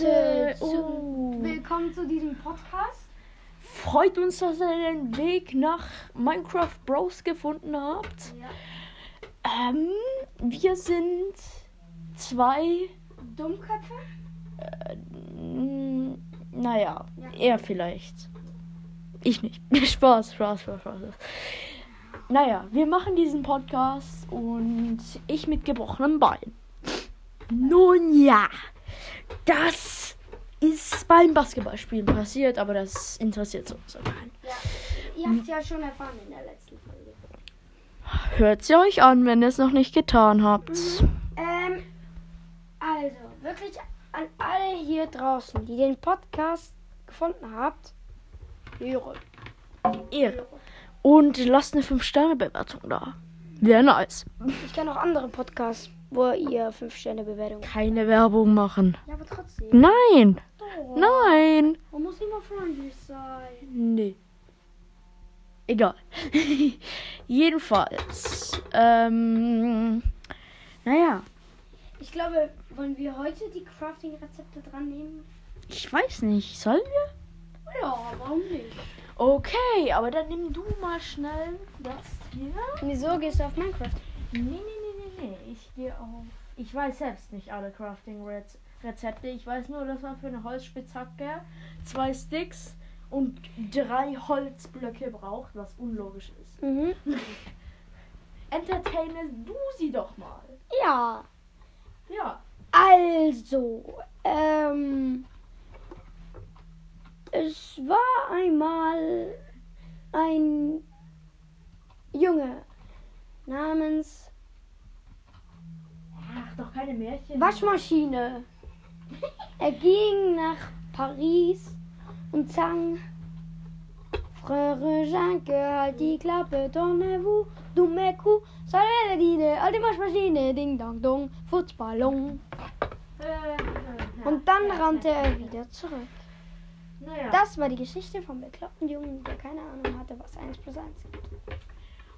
Leute, zu, oh. willkommen zu diesem Podcast. Freut uns, dass ihr den Weg nach Minecraft Bros gefunden habt. Ja. Ähm, wir sind zwei, Dummköpfe? mm, naja, Ja. er vielleicht. Ich nicht. Spaß, Spaß, Spaß, Spaß. Naja, wir machen diesen Podcast und ich mit gebrochenem Bein. Nun ja, das ist beim Basketballspielen passiert, aber das interessiert auch keinen. Ja. Ihr habt ja schon erfahren in der letzten Folge. Hört sie euch an, wenn ihr es noch nicht getan habt. Ähm, also, wirklich an alle hier draußen, die den Podcast gefunden habt, Ehre. Ehre. Und lasst eine 5-Sterne-Bewertung da. Wäre nice. Ich kenne auch andere Podcasts, wo ihr 5-Sterne-Bewertungen Keine Werbung machen. Ja, aber trotzdem. Nein, Doch. nein. Man muss immer freundlich sein. Nee. Egal. Jedenfalls. Ähm. Naja, Ich glaube, wollen wir heute die Crafting-Rezepte dran nehmen? ich weiß nicht. Sollen wir? Ja, warum nicht? Okay, aber dann nimm du mal schnell das hier. Wieso gehst du auf Minecraft? Nee, nee, nee, nee, nee. Ich gehe auf. Ich weiß selbst nicht alle Crafting-Rezepte. Ich weiß nur, dass man für eine Holzspitzhacke zwei Sticks und drei Holzblöcke braucht, was unlogisch ist. Mhm. Entertaine du sie doch mal. Ja. Ja. Also, ähm. Es war einmal ein Junge namens Ach, doch keine Märchen. Waschmaschine. Er ging nach Paris und sang Frère Janke, halt die Klappe, donnez-vous, dumme Kuh, Saladine, alte Waschmaschine, ding dong dong, Fußballon. Und dann rannte er wieder zurück. Naja. Das war die Geschichte vom bekloppten Jungen, der keine Ahnung hatte, was 1 plus 1 gibt.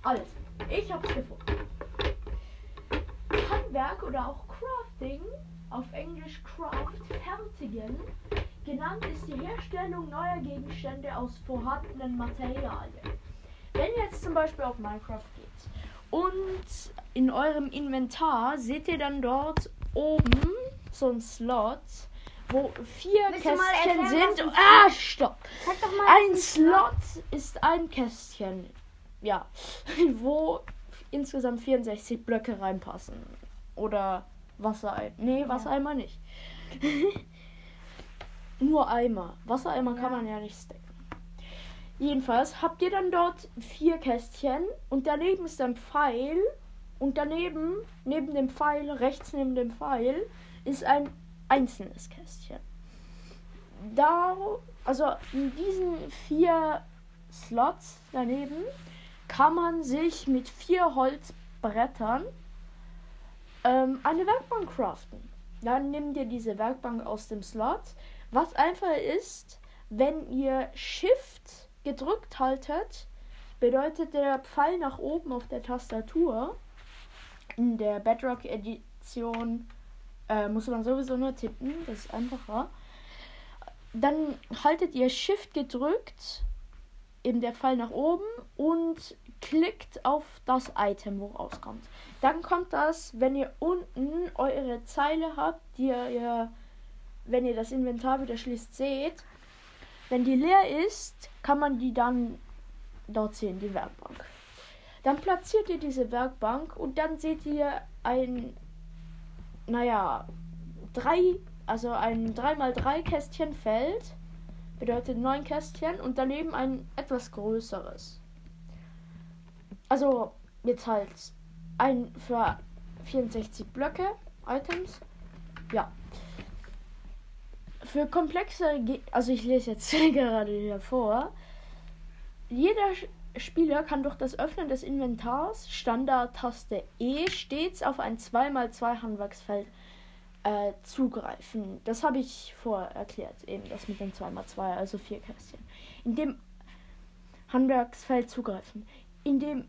Alles. Ich hab's gefunden. Handwerk oder auch Crafting, auf Englisch Craft, fertigen, genannt ist die Herstellung neuer Gegenstände aus vorhandenen Materialien. Wenn ihr jetzt zum Beispiel auf Minecraft geht und in eurem Inventar seht ihr dann dort oben so ein Slot, wo vier Willst Kästchen erklären, sind. Ah, stopp! Ein ein Slot ist ein Kästchen. Ja. Wo insgesamt 64 Blöcke reinpassen. Oder Wassereimer. Nee, Wassereimer nicht. Nur Eimer. Wassereimer kann Ja. man ja nicht stacken. Jedenfalls habt ihr dann dort vier Kästchen und daneben ist ein Pfeil und daneben, neben dem Pfeil, rechts neben dem Pfeil, ist ein einzelnes Kästchen. Da, also in diesen vier Slots daneben kann man sich mit vier Holzbrettern ähm, eine Werkbank craften. Dann nehmt ihr diese Werkbank aus dem Slot. Was einfach ist, wenn ihr Shift gedrückt haltet, bedeutet der Pfeil nach oben auf der Tastatur. In der Bedrock Edition äh, muss man sowieso nur tippen, das ist einfacher. Dann haltet ihr Shift gedrückt, eben der Pfeil nach oben und klickt auf das Item, wo rauskommt. Dann kommt das, wenn ihr unten eure Zeile habt, die ihr, wenn ihr das Inventar wieder schließt, seht. Wenn die leer ist, kann man die dann dort sehen, die Werkbank. Dann platziert ihr diese Werkbank und dann seht ihr ein, naja, drei, also ein 3x3 Kästchen Feld. Bedeutet neun Kästchen und daneben ein etwas größeres. Also jetzt halt ein für 64 Blöcke Items. Ja. Für komplexe, Ge also ich lese jetzt gerade hier vor. Jeder Spieler kann durch das Öffnen des Inventars Standard-Taste E stets auf ein 2x2 Handwerksfeld äh, zugreifen. Das habe ich vorher erklärt, eben das mit dem 2x2, also vier Kästchen. In dem Handwerksfeld zugreifen, in dem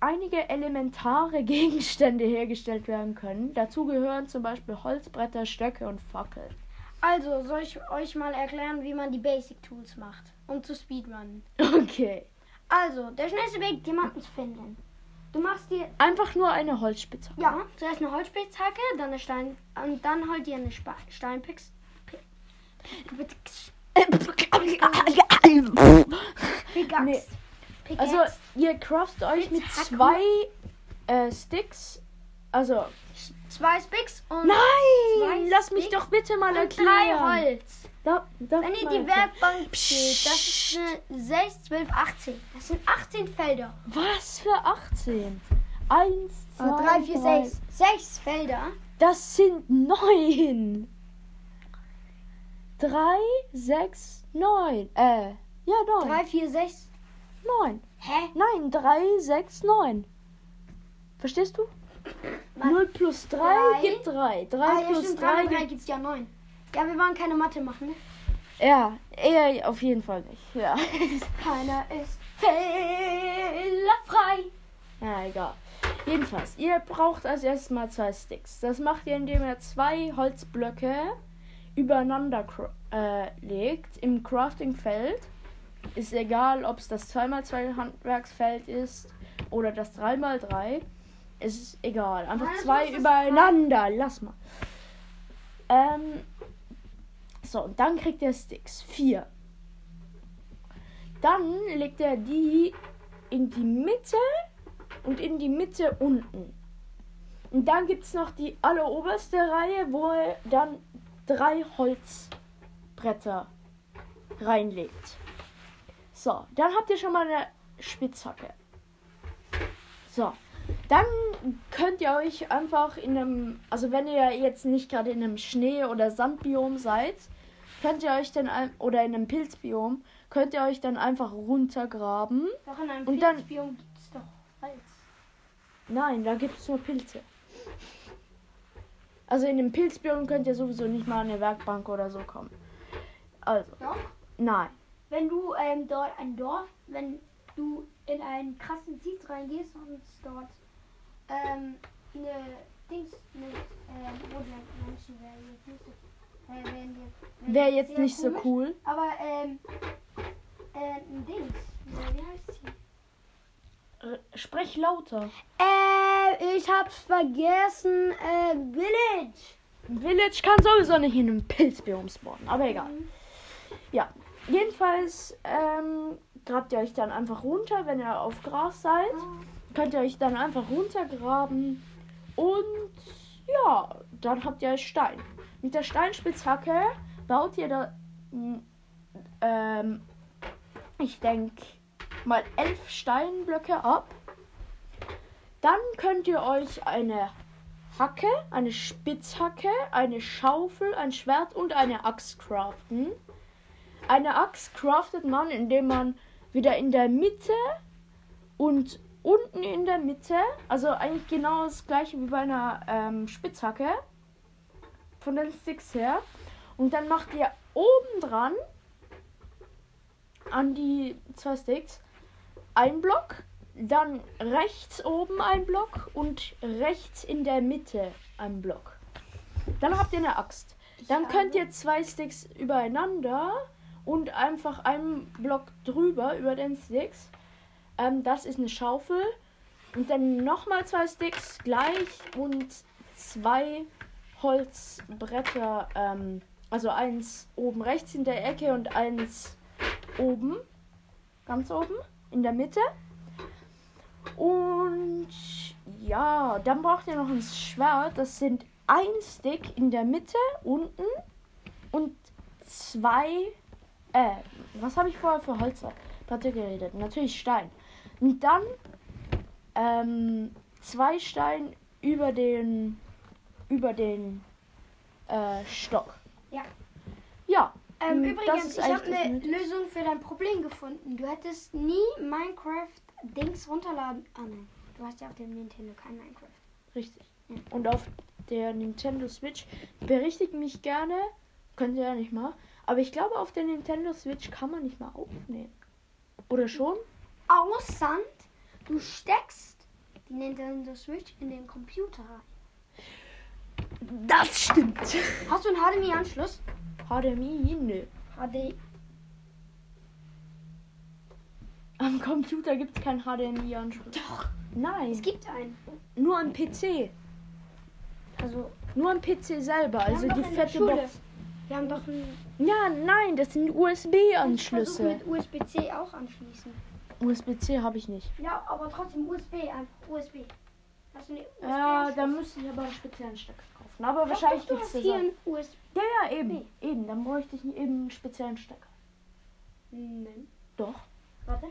einige elementare Gegenstände hergestellt werden können. Dazu gehören zum Beispiel Holzbretter, Stöcke und Fackeln. Also, soll ich euch mal erklären, wie man die Basic Tools macht, um zu speedrunnen? Okay. Also, der schnellste Weg, jemanden zu finden. Du machst dir, Einfach nur eine Holzspitzhacke. ja, zuerst eine Holzspitzhacke, dann eine Stein, und dann halt dir eine. Pickaxe. Nee. Also, ihr craftet euch mit zwei äh, Sticks. Also, zwei Sticks und nein! Lass mich doch bitte mal erklären. drei Holz. Da, Wenn ihr die? Werkbank seht, das ist eine 6, 12, 18. Das sind 18 Felder. Was für 18? Eins, zwei, 3, 4, drei. 6. 6 Felder. Das sind neun. Drei, sechs, neun. Äh, ja, neun. 3, 4, 6. Neun. Hä? Nein, drei, sechs, neun. Verstehst du? Was? Null plus drei Drei. gibt drei. Drei Ah, ja, plus stimmt. 3 drei und 3 gibt... gibt es ja 9. Ja, wir wollen keine Mathe machen, ne? Ja, eher auf jeden Fall nicht. Ja. Keiner ist fehlerfrei. ja, egal. Jedenfalls, ihr braucht als erstes mal zwei Sticks. Das macht ihr, indem ihr zwei Holzblöcke übereinander äh, legt im Craftingfeld. Ist egal, ob es das 2x2 Handwerksfeld ist oder das 3x3. Es ist egal. Einfach Nein, zwei übereinander. Lass mal. Ähm, so, und dann kriegt ihr Sticks. Vier. Dann legt er die in die Mitte und in die Mitte unten. Und dann gibt es noch die alleroberste Reihe, wo er dann drei Holzbretter reinlegt. So, dann habt ihr schon mal eine Spitzhacke. So, dann könnt ihr euch einfach in einem, also wenn ihr jetzt nicht gerade in einem Schnee- oder Sandbiom seid, könnt ihr euch dann, ein- oder in einem Pilzbiom, könnt ihr euch dann einfach runtergraben. Doch in einem Und dann- Pilzbiom gibt es doch Holz. Nein, da gibt es nur Pilze. Also in dem Pilzbiom könnt ihr sowieso nicht mal an eine Werkbank oder so kommen. Also, Doch. nein. Wenn du ähm, dort ein Dorf, wenn du in einen krassen Seed reingehst und dort ähm, eine Dings mit ähm, Woodland-Menschen wäre äh, jetzt, Wäre jetzt nicht so cool. Aber ähm, äh, ein Dings, wie wie heißt sie? R sprech lauter. Äh, ich hab's vergessen, äh, Village. Village kann sowieso nicht in einem Pilzbiom spawnen, aber egal. Ja, jedenfalls ähm, grabt ihr euch dann einfach runter, wenn ihr auf Gras seid. Könnt ihr euch dann einfach runtergraben und ja, dann habt ihr Stein. Mit der Steinspitzhacke baut ihr da, mm, ähm, ich denke, mal elf Steinblöcke ab. Dann könnt ihr euch eine Hacke, eine Spitzhacke, eine Schaufel, ein Schwert und eine Axt craften. Eine Axt craftet man, indem man wieder in der Mitte und unten in der Mitte, also eigentlich genau das gleiche wie bei einer ähm, Spitzhacke, von den Sticks her. Und dann macht ihr oben dran an die zwei Sticks ein Block, dann rechts oben ein Block und rechts in der Mitte ein Block. Dann habt ihr eine Axt. Dann könnt ihr zwei Sticks übereinander und einfach einen Block drüber über den Sticks. Ähm, das ist eine Schaufel. Und dann nochmal zwei Sticks gleich und zwei Holzbretter. Ähm, also eins oben rechts in der Ecke und eins oben. Ganz oben in der Mitte. Und ja, dann braucht ihr noch ein Schwert. Das sind ein Stick in der Mitte unten und zwei. Äh, was habe ich vorher für Holzplatte geredet? Natürlich Stein. Und dann ähm, zwei Stein über den über den äh, Stock. Ja. Ja. Ähm, das übrigens, ich habe eine. Lösung für dein Problem gefunden. Du hättest nie Minecraft-Dings runterladen. Ah nein, du hast ja auf dem Nintendo kein Minecraft. Richtig. Und auf der Nintendo Switch berichtigt mich gerne. Könnt ihr ja nicht mal. Aber ich glaube, auf der Nintendo Switch kann man nicht mal aufnehmen. Oder schon? Außer du steckst die Nintendo Switch in den Computer rein. Das stimmt. Hast du einen HDMI-Anschluss? HDMI? Nö. HD. Am Computer gibt es kein HDMI-Anschluss. Doch. Nein, Es gibt einen. nur am PC. Also, Nur am PC selber, wir also die fette. Box. Wir haben doch einen Ja, nein, das sind USB-Anschlüsse. mit USB-C auch anschließen. USB-C habe ich nicht. Ja, aber trotzdem USB, einfach USB. Hast du eine USB? Ja, da müsste ich aber einen speziellen Stecker kaufen. Aber wahrscheinlich gibt es hier einen USB. Ja, ja, eben. Eben, dann bräuchte ich eben einen speziellen Stecker. Nein. Doch. Warte.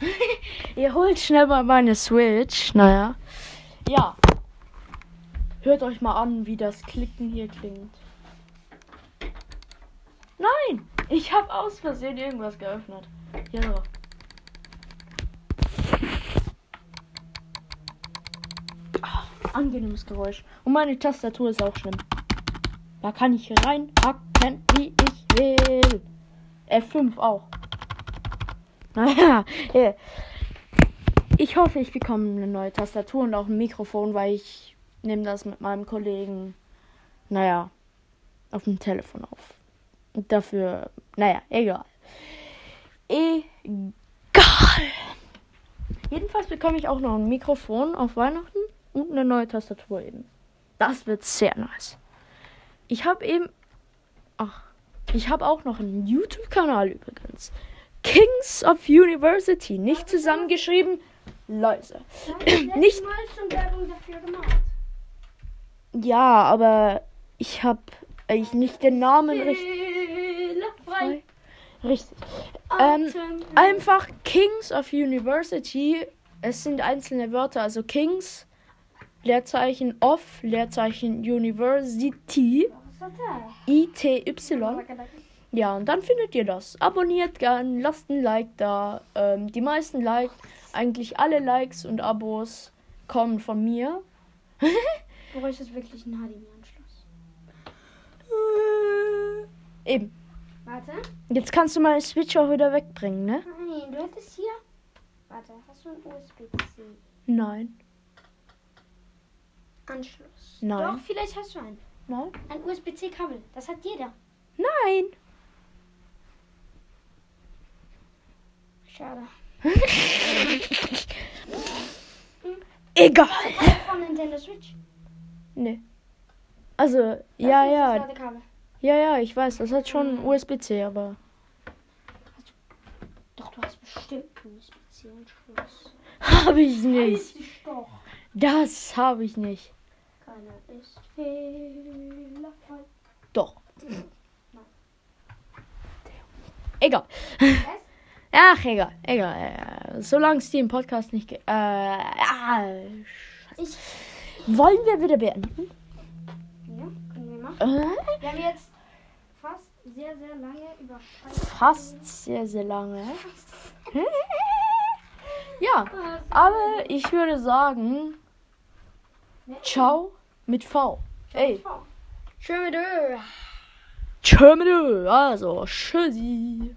Ihr holt schnell mal meine Switch. Naja. Ja. Hört euch mal an, wie das Klicken hier klingt. Nein! Ich habe aus Versehen irgendwas geöffnet. Hier so. Ah, angenehmes Geräusch. Und meine Tastatur ist auch schlimm. Da kann ich reinhacken, wie ich will. F5 auch. Naja, ja. ich hoffe, ich bekomme eine neue Tastatur und auch ein Mikrofon, weil ich nehme das mit meinem Kollegen, naja, auf dem Telefon auf. Und dafür, naja, egal. Egal. Jedenfalls bekomme ich auch noch ein Mikrofon auf Weihnachten und eine neue Tastatur eben. Das wird sehr nice. Ich habe eben, ach, ich habe auch noch einen YouTube-Kanal übrigens. Kings of University, nicht zusammengeschrieben, leise. Nicht Mal schon Werbung dafür gemacht. Ja, aber ich habe ich nicht den Namen richtig. Richtig. Ähm, einfach Kings of University. Es sind einzelne Wörter, also Kings, Leerzeichen of, Leerzeichen University? I-T-Y. Ja, und dann findet ihr das. Abonniert gern, lasst ein Like da. Ähm, die meisten Likes, eigentlich alle Likes und Abos kommen von mir. Du bräuchtest wirklich einen HDMI-Anschluss. Eben. Warte. Jetzt kannst du meine Switch auch wieder wegbringen, ne? Nein, du hättest hier. Warte, hast du einen USB-C? Nein. Anschluss. Nein. Doch, vielleicht hast du einen. Nein? Ein USB-C-Kabel. Das hat jeder. Nein. Schade. Egal. Von Nintendo Switch. Nee. Also, ja, Das ja. Ladekabel. Ja, ja, ich weiß, das hat schon USB-C, aber. Doch, du hast bestimmt einen USB-C-Anschluss. Habe ich nicht. Weiß ich doch. Das habe ich nicht. Keiner ist fehlerfrei. Doch. Egal. Ach, egal. Egal. Solange es im Podcast nicht. Äh, ah, Ich. wollen wir wieder beenden? Ja, können wir machen. Äh, Wir haben jetzt fast sehr, sehr lange über Scheiße. fast sehr, sehr lange. ja, aber ich würde sagen, ciao mit V. Ey, Schön mit Ö. tschö mit Ö. Also, tschüssi.